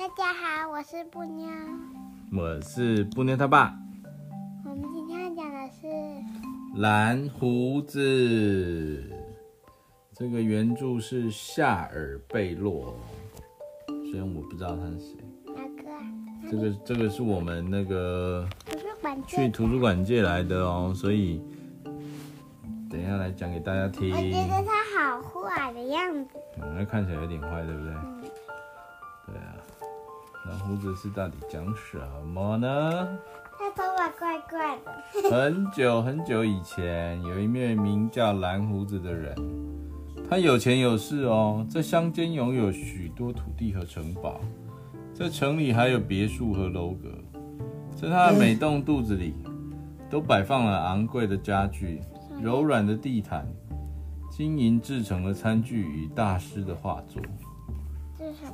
大家好，我是布妞。我是布妞他爸。我们今天要讲的是蓝胡子。这个原著是夏尔贝洛，虽然我不知道他是谁。哪个啊？这个这个是我们那个去图书馆借来的哦，所以等一下来讲给大家听。我觉得他好坏的样子。嗯，那看起来有点坏，对不对？嗯。对啊。蓝胡子是到底讲什么呢？他头发怪怪的。很久很久以前，有一位名叫蓝胡子的人，他有钱有势哦，在乡间拥有许多土地和城堡，在城里还有别墅和楼阁，在他的每栋肚子里，都摆放了昂贵的家具、柔软的地毯、金银制成的餐具与大师的画作。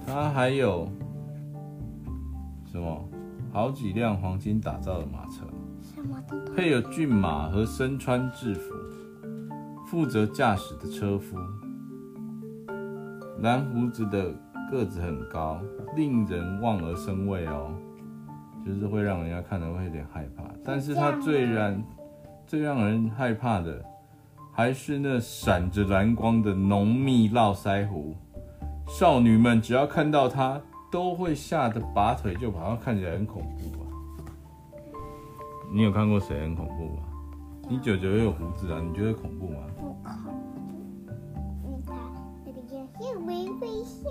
他还有。什么？好几辆黄金打造的马车，配有骏马和身穿制服、负责驾驶的车夫。蓝胡子的个子很高，令人望而生畏哦，就是会让人家看了会有点害怕。但是他最让最让人害怕的，还是那闪着蓝光的浓密络腮胡。少女们只要看到他。都会吓得拔腿就跑，看起来很恐怖啊？你有看过谁很恐怖吗？你舅舅也有胡子啊，你觉得恐怖吗？不恐怖，你看那个眼睛微微笑。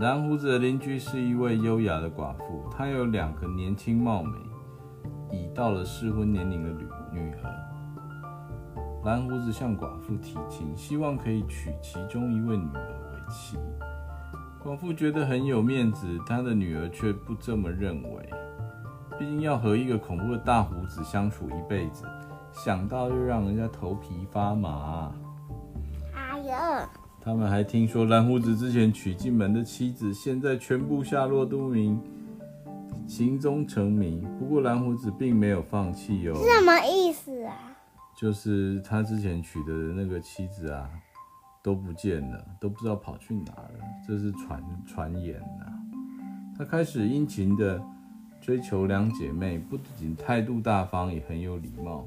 蓝胡子的邻居是一位优雅的寡妇，她有两个年轻貌美、已到了适婚年龄的女女儿。蓝胡子向寡妇提亲，希望可以娶其中一位女儿为妻。寡妇觉得很有面子，他的女儿却不这么认为。毕竟要和一个恐怖的大胡子相处一辈子，想到就让人家头皮发麻。哎呀！他们还听说蓝胡子之前娶进门的妻子，现在全部下落不明，行踪成谜。不过蓝胡子并没有放弃哦。什么意思啊？就是他之前娶的那个妻子啊。都不见了，都不知道跑去哪了。这是传传言呐。他开始殷勤地追求两姐妹，不仅态度大方，也很有礼貌。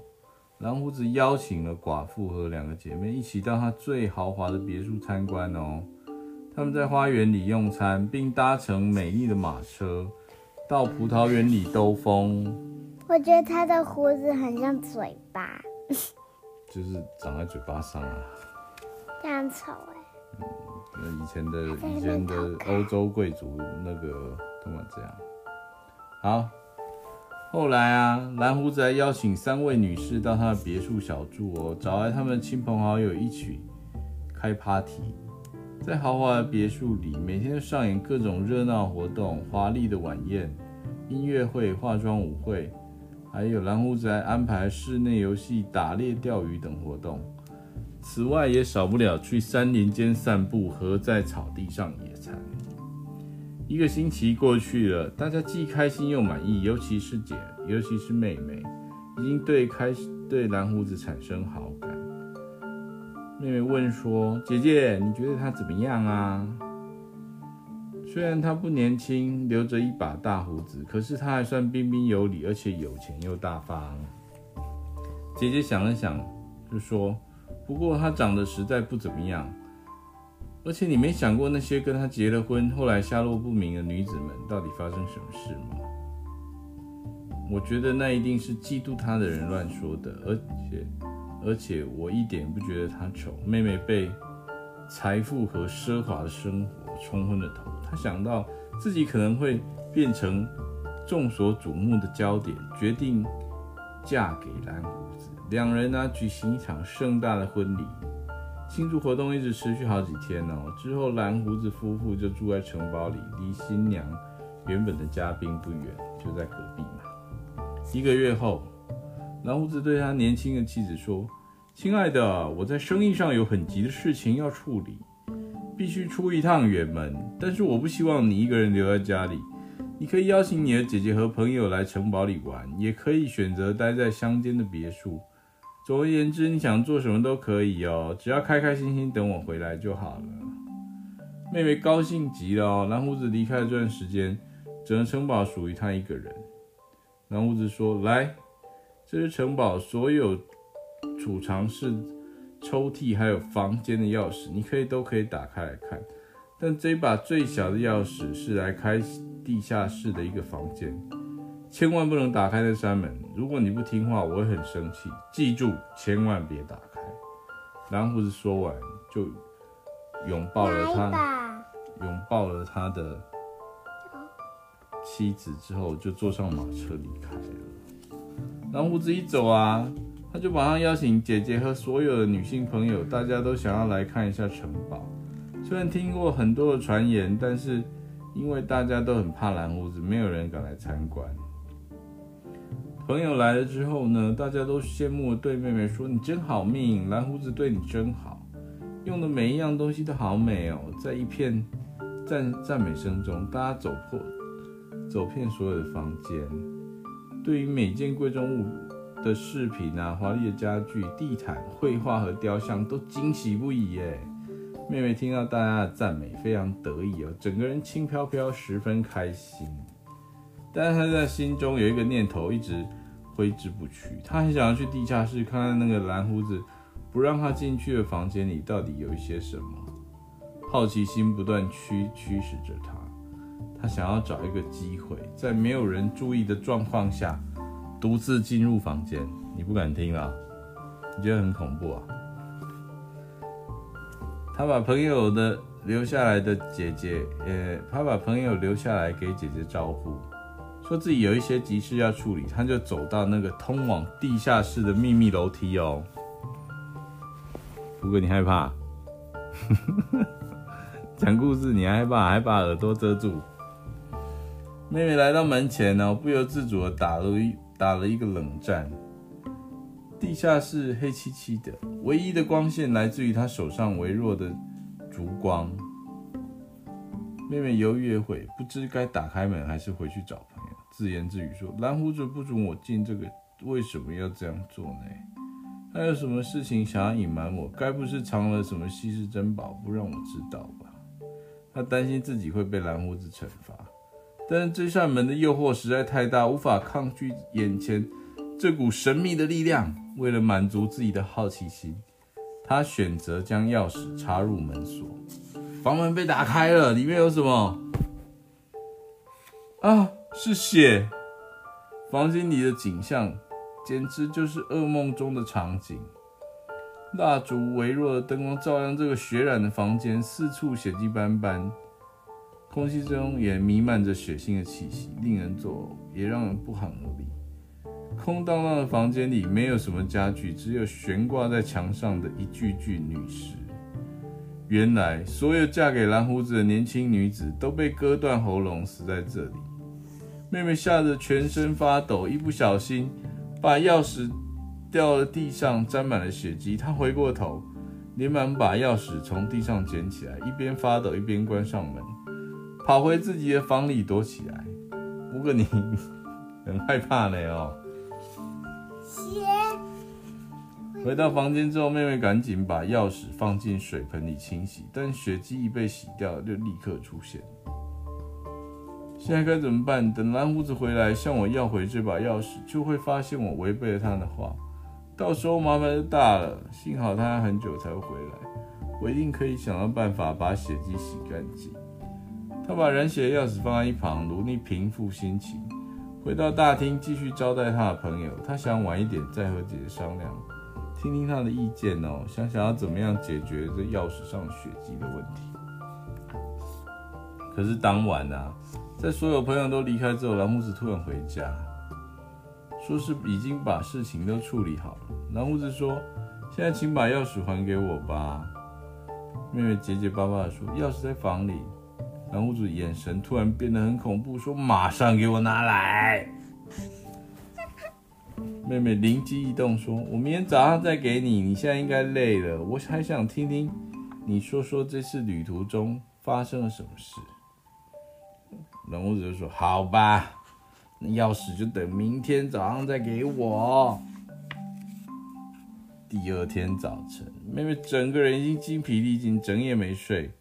蓝胡子邀请了寡妇和两个姐妹一起到他最豪华的别墅参观哦。他们在花园里用餐，并搭乘美丽的马车到葡萄园里兜风。我觉得他的胡子很像嘴巴，就是长在嘴巴上啊。这样丑哎！嗯，那以前的以前的欧洲贵族那个都嘛这样。好，后来啊，蓝胡子还邀请三位女士到他的别墅小住哦，找来他们亲朋好友一起开 party。在豪华的别墅里，每天都上演各种热闹活动、华丽的晚宴、音乐会、化妆舞会，还有蓝胡子还安排室内游戏、打猎、钓鱼等活动。此外，也少不了去山林间散步和在草地上野餐。一个星期过去了，大家既开心又满意，尤其是姐，尤其是妹妹，已经对开始对蓝胡子产生好感。妹妹问说：“姐姐，你觉得他怎么样啊？”虽然他不年轻，留着一把大胡子，可是他还算彬彬有礼，而且有钱又大方。姐姐想了想，就说。不过他长得实在不怎么样，而且你没想过那些跟他结了婚，后来下落不明的女子们到底发生什么事吗？我觉得那一定是嫉妒他的人乱说的，而且而且我一点不觉得他丑。妹妹被财富和奢华的生活冲昏了头，她想到自己可能会变成众所瞩目的焦点，决定嫁给蓝胡子。两人呢、举行一场盛大的婚礼，庆祝活动一直持续好几天哦。之后蓝胡子夫妇就住在城堡里，离新娘原本的家并不远，就在隔壁嘛。一个月后，蓝胡子对他年轻的妻子说：“亲爱的，我在生意上有很急的事情要处理，必须出一趟远门。但是我不希望你一个人留在家里。”你可以邀请你的姐姐和朋友来城堡里玩，也可以选择待在乡间的别墅。总而言之，你想做什么都可以哦，只要开开心心等我回来就好了。妹妹高兴极了。蓝胡子离开了这段时间，整个城堡属于他一个人。蓝胡子说：“来，这是城堡所有储藏室、抽屉还有房间的钥匙，你可以都可以打开来看。但这把最小的钥匙是来开地下室的一个房间，千万不能打开那扇门。如果你不听话，我会很生气。记住，千万别打开。”蓝胡子说完就。拥抱了他，拥抱了他的妻子之后，就坐上马车离开了。蓝胡子一走啊，他就马上邀请姐姐和所有的女性朋友，大家都想要来看一下城堡。虽然听过很多的传言，但是因为大家都很怕蓝胡子，没有人敢来参观。朋友来了之后呢，大家都羡慕地对妹妹说：“你真好命，蓝胡子对你真好。”用的每一样东西都好美哦，在一片赞赞美声中，大家走破走遍所有的房间，对于每件贵重物的饰品啊、华丽的家具、地毯、绘画和雕像都惊喜不已耶。妹妹听到大家的赞美，非常得意哦，整个人轻飘飘，十分开心。但是他在心中有一个念头一直挥之不去，他很想要去地下室看看那个蓝胡子。不让他进去的房间里到底有一些什么？好奇心不断驱驱使着他，他想要找一个机会，在没有人注意的状况下，独自进入房间。你不敢听啊？你觉得很恐怖啊？他把朋友的留下来的姐姐，呃，他把朋友留下来给姐姐招呼，说自己有一些急事要处理，他就走到那个通往地下室的秘密楼梯哦。如果你害怕，讲故事你害怕，还把耳朵遮住。妹妹来到门前呢，不由自主的打了一打了一个冷战。地下室黑漆漆的，唯一的光线来自于她手上微弱的烛光。妹妹犹豫一会，不知该打开门还是回去找，自言自语说：“蓝胡子不准我进这个，为什么要这样做呢？”他有什么事情想要隐瞒我？该不是藏了什么稀世珍宝不让我知道吧？他担心自己会被蓝胡子惩罚，但是这扇门的诱惑实在太大，无法抗拒眼前这股神秘的力量。为了满足自己的好奇心，他选择将钥匙插入门锁，房门被打开了，里面有什么？啊，是血！房间里的景象。简直就是噩梦中的场景。蜡烛微弱的灯光照亮这个血染的房间，四处血迹斑斑，空气中也弥漫着血腥的气息，令人作呕，也让人不寒而栗。空荡荡的房间里没有什么家具，只有悬挂在墙上的一具具女尸。原来，所有嫁给蓝胡子的年轻女子都被割断喉咙死在这里。妹妹吓得全身发抖，一不小心。把钥匙掉了地上，沾满了血迹。她回过头，连忙把钥匙从地上捡起来，一边发抖一边关上门，跑回自己的房里躲起来。不过你很害怕呢哦。血。回到房间之后，妹妹赶紧把钥匙放进水盆里清洗，但血迹一被洗掉，就立刻出现。现在该怎么办？等蓝胡子回来向我要回这把钥匙，就会发现我违背了他的话，到时候麻烦就大了。幸好他很久才会回来，我一定可以想到办法把血迹洗干净。他把染血的钥匙放在一旁，努力平复心情，回到大厅继续招待他的朋友。他想晚一点再和姐姐商量，听听他的意见哦，想想要怎么样解决这钥匙上血迹的问题。可是当晚啊。在所有朋友都离开之后，蓝胡子突然回家，说是已经把事情都处理好了。蓝胡子说：“现在请把钥匙还给我吧。”妹妹结结巴巴地说：“钥匙在房里。”蓝胡子眼神突然变得很恐怖，说：“马上给我拿来！”妹妹灵机一动说：“我明天早上再给你。你现在应该累了，我还想听听你说说这次旅途中发生了什么事。”蓝胡子就说：“好吧，那钥匙就等明天早上再给我。”第二天早晨，妹妹整个人已经精疲力尽，整夜没睡。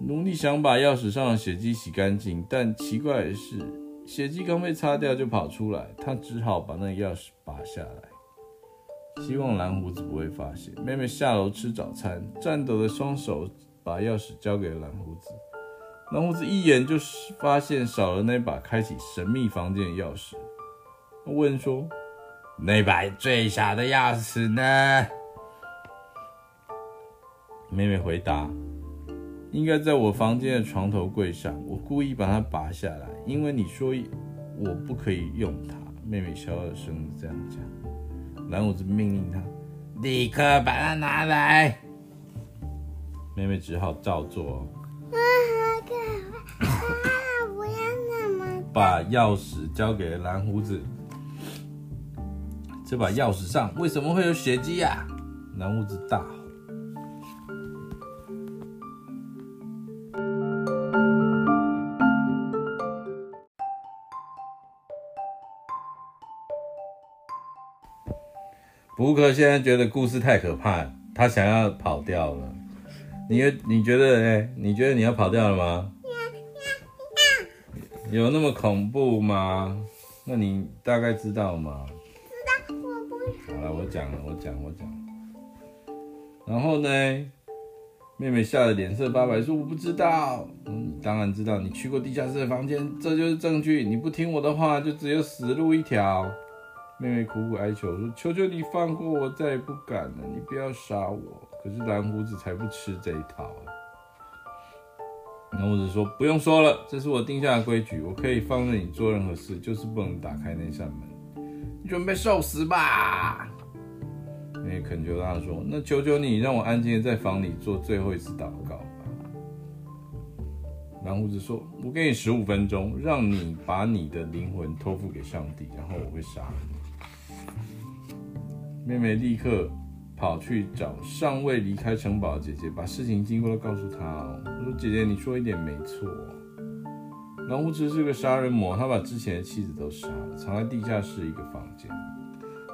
努力想把钥匙上的血迹洗干净，但奇怪的是，血迹刚被擦掉就跑出来。他只好把那钥匙拔下来，希望蓝胡子不会发现。妹妹下楼吃早餐，颤抖的双手把钥匙交给了蓝胡子。蓝胡子一眼就发现少了那把开启神秘房间的钥匙，问说：“那把最小的钥匙呢？”妹妹回答：“应该在我房间的床头柜上。我故意把它拔下来，因为你说我不可以用它。”妹妹小小声这样讲。蓝胡子命令她：“立刻把它拿来。”妹妹只好照做。啊，好可怕！啊，不要那么。把钥匙交给蓝胡子。这把钥匙上为什么会有血迹呀？蓝胡子大吼。布克现在觉得故事太可怕，他想要跑掉了。你你觉得哎？你觉得你要跑掉了吗？有那么恐怖吗？那你大概知道吗？知道，我不。好了，我讲了，我讲，我讲。然后呢？妹妹吓得脸色发白，说：“我不知道。”嗯，你当然知道，你去过地下室的房间，这就是证据。你不听我的话，就只有死路一条。妹妹苦苦哀求说：“求求你放过我，再也不敢了。你不要杀我。”可是蓝胡子才不吃这一套。蓝胡子说：“不用说了，这是我定下的规矩，我可以放任你做任何事，就是不能打开那扇门。你准备受死吧！”妹妹恳求他说：“那求求你，让我安静的在房里做最后一次祷告吧。”蓝胡子说：“我给你十五分钟，让你把你的灵魂托付给上帝，然后我会杀你。”妹妹立刻跑去找尚未离开城堡的姐姐，把事情经过都告诉她。哦，我说：“姐姐，你说一点没错。蓝胡子是个杀人魔，他把之前的妻子都杀了，藏在地下室一个房间。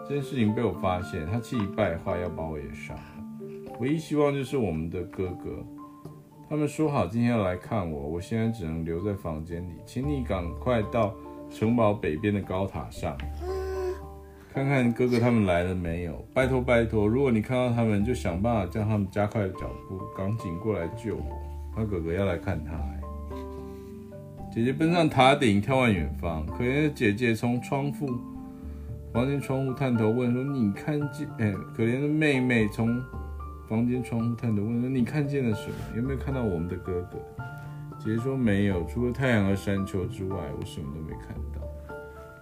这件事情被我发现，他气急败坏要把我也杀了。唯一希望就是我们的哥哥。他们说好今天要来看我，我现在只能留在房间里，请你赶快到城堡北边的高塔上。”看看哥哥他们来了没有？拜托拜托，如果你看到他们，就想办法叫他们加快脚步，赶紧过来救我。他哥哥要来看他。姐姐奔上塔顶，眺望远方。可怜的姐姐从窗户房间窗户探头问说：“你看见？”哎，可怜的妹妹从房间窗户探头问说：“你看见了什么？有没有看到我们的哥哥？”姐姐说：“没有，除了太阳和山丘之外，我什么都没看到。”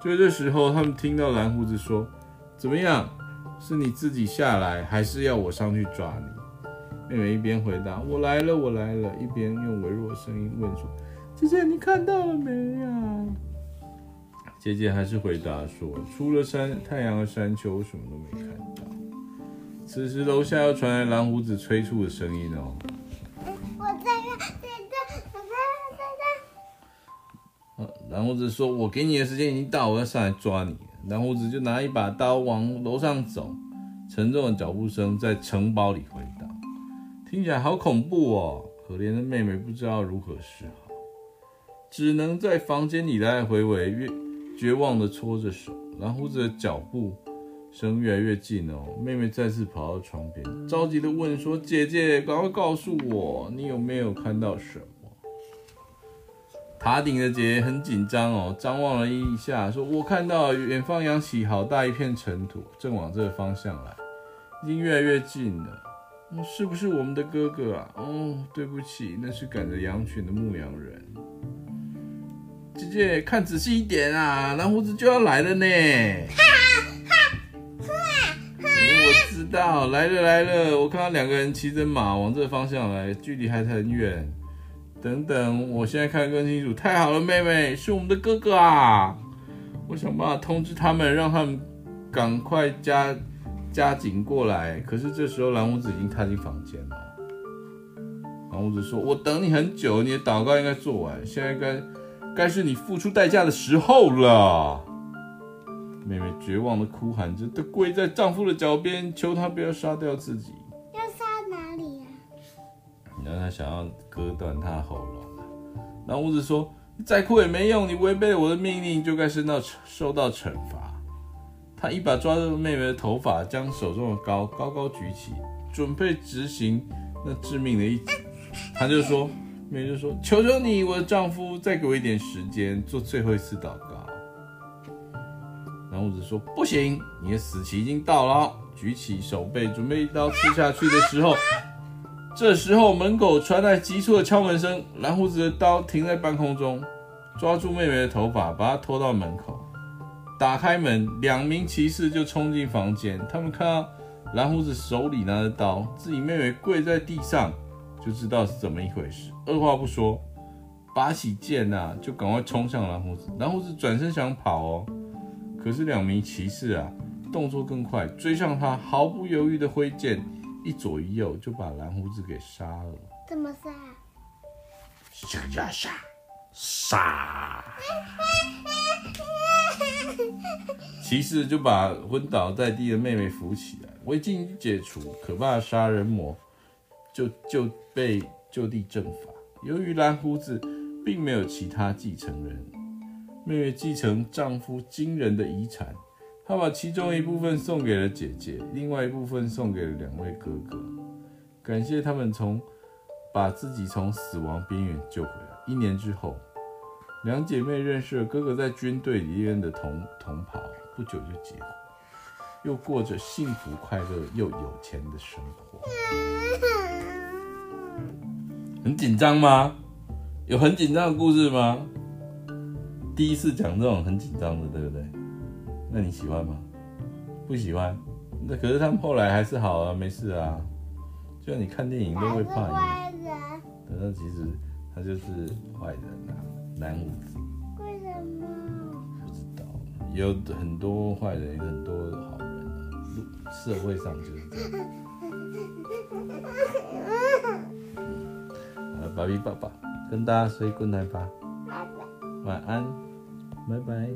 就这时候，他们听到蓝胡子说：“怎么样？是你自己下来，还是要我上去抓你？”妹妹一边回答：“我来了，我来了。”一边用微弱的声音问说：“姐姐，你看到了没呀？”姐姐还是回答说：“除了山、太阳和山丘，什么都没看到。”此时，楼下又传来蓝胡子催促的声音哦。我在蓝胡子说：“我给你的时间已经到，我要上来抓你。”蓝胡子就拿一把刀往楼上走，沉重的脚步声在城堡里回荡，听起来好恐怖哦。可怜的妹妹不知道如何是好，只能在房间里来回回，越绝望地搓着手。蓝胡子的脚步声越来越近哦，妹妹再次跑到床边，着急地问说：“姐姐，赶快告诉我，你有没有看到什么？”塔顶的姐姐很紧张哦，张望了一下，说：“我看到远方扬起好大一片尘土，正往这个方向来，已经越来越近了。是不是我们的哥哥啊？哦，对不起，那是赶着羊群的牧羊人。姐姐，看仔细一点啊，蓝胡子就要来了呢。哈哈，我知道，来了来了，我看到两个人骑着马往这个方向来，距离还很远。”等等，我现在看更清楚。太好了，妹妹，是我们的哥哥啊！我想办法通知他们，让他们赶快加加紧过来。可是这时候，蓝胡子已经踏进房间了。蓝胡子说：“我等你很久，你的祷告应该做完，现在该该是你付出代价的时候了。”妹妹绝望的哭喊着，她跪在丈夫的脚边，求他不要杀掉自己。他想要割断他喉咙。蓝胡子说：“再哭也没用，你违背了我的命令，就该受到受到惩罚。”他一把抓住妹妹的头发，将手中的刀高高举起，准备执行那致命的一击。他就说：“妹妹就说，求求你，我的丈夫，再给我一点时间，做最后一次祷告。”蓝胡子说：“不行，你的死期已经到了。”举起手背，准备一刀刺下去的时候，这时候门口传来急促的敲门声。蓝胡子的刀停在半空中，抓住妹妹的头发，把她拖到门口。打开门，两名骑士就冲进房间。他们看到蓝胡子手里拿着刀，自己妹妹跪在地上，就知道是怎么一回事。二话不说，拔起剑啊，就赶快冲向蓝胡子。蓝胡子转身想跑哦，可是两名骑士啊，动作更快，追上他，毫不犹豫的挥剑，一左一右就把蓝胡子给杀了。怎么杀？杀杀杀杀！骑士就把昏倒在地的妹妹扶起来，违禁解除，可怕的杀人魔就就被就地正法。由于蓝胡子并没有其他继承人，妹妹继承丈夫惊人的遗产，他把其中一部分送给了姐姐，另外一部分送给了两位哥哥，感谢他们从把自己从死亡边缘救回来。一年之后。两姐妹认识了哥哥在军队里面的同同袍，不久就结婚，又过着幸福快乐又有钱的生活。很紧张吗？有很紧张的故事吗？第一次讲这种很紧张的，对不对？那你喜欢吗？不喜欢。那可是他们后来还是好啊，没事啊。就像你看电影都会怕一样。可是其实他就是坏人啊。男五子，为什么？不知道，有很多坏人，有很多好人啊。社会上就是这样。好了，芭比爸爸跟大家说 good night 吧。晚安，拜拜。